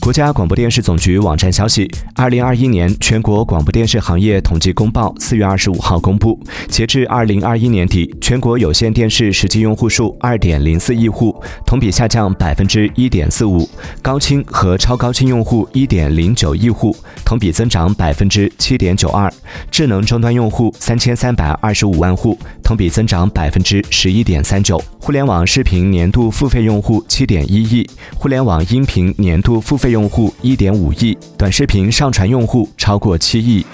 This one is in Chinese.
国家广播电视总局网站消息，二零二一年全国广播电视行业统计公报四月二十五号公布，截至二零二一年底，全国有线电视实际用户数二点零四亿户，同比下降百分之一点四五；高清和超高清用户一点零九亿户，同比增长百分之七点九二；智能终端用户三千三百二十五万户，同比增长百分之十一点三九；互联网视频年度付费用户七点一亿，互联网音频年度付费。用户一点五亿，短视频上传用户超过七亿。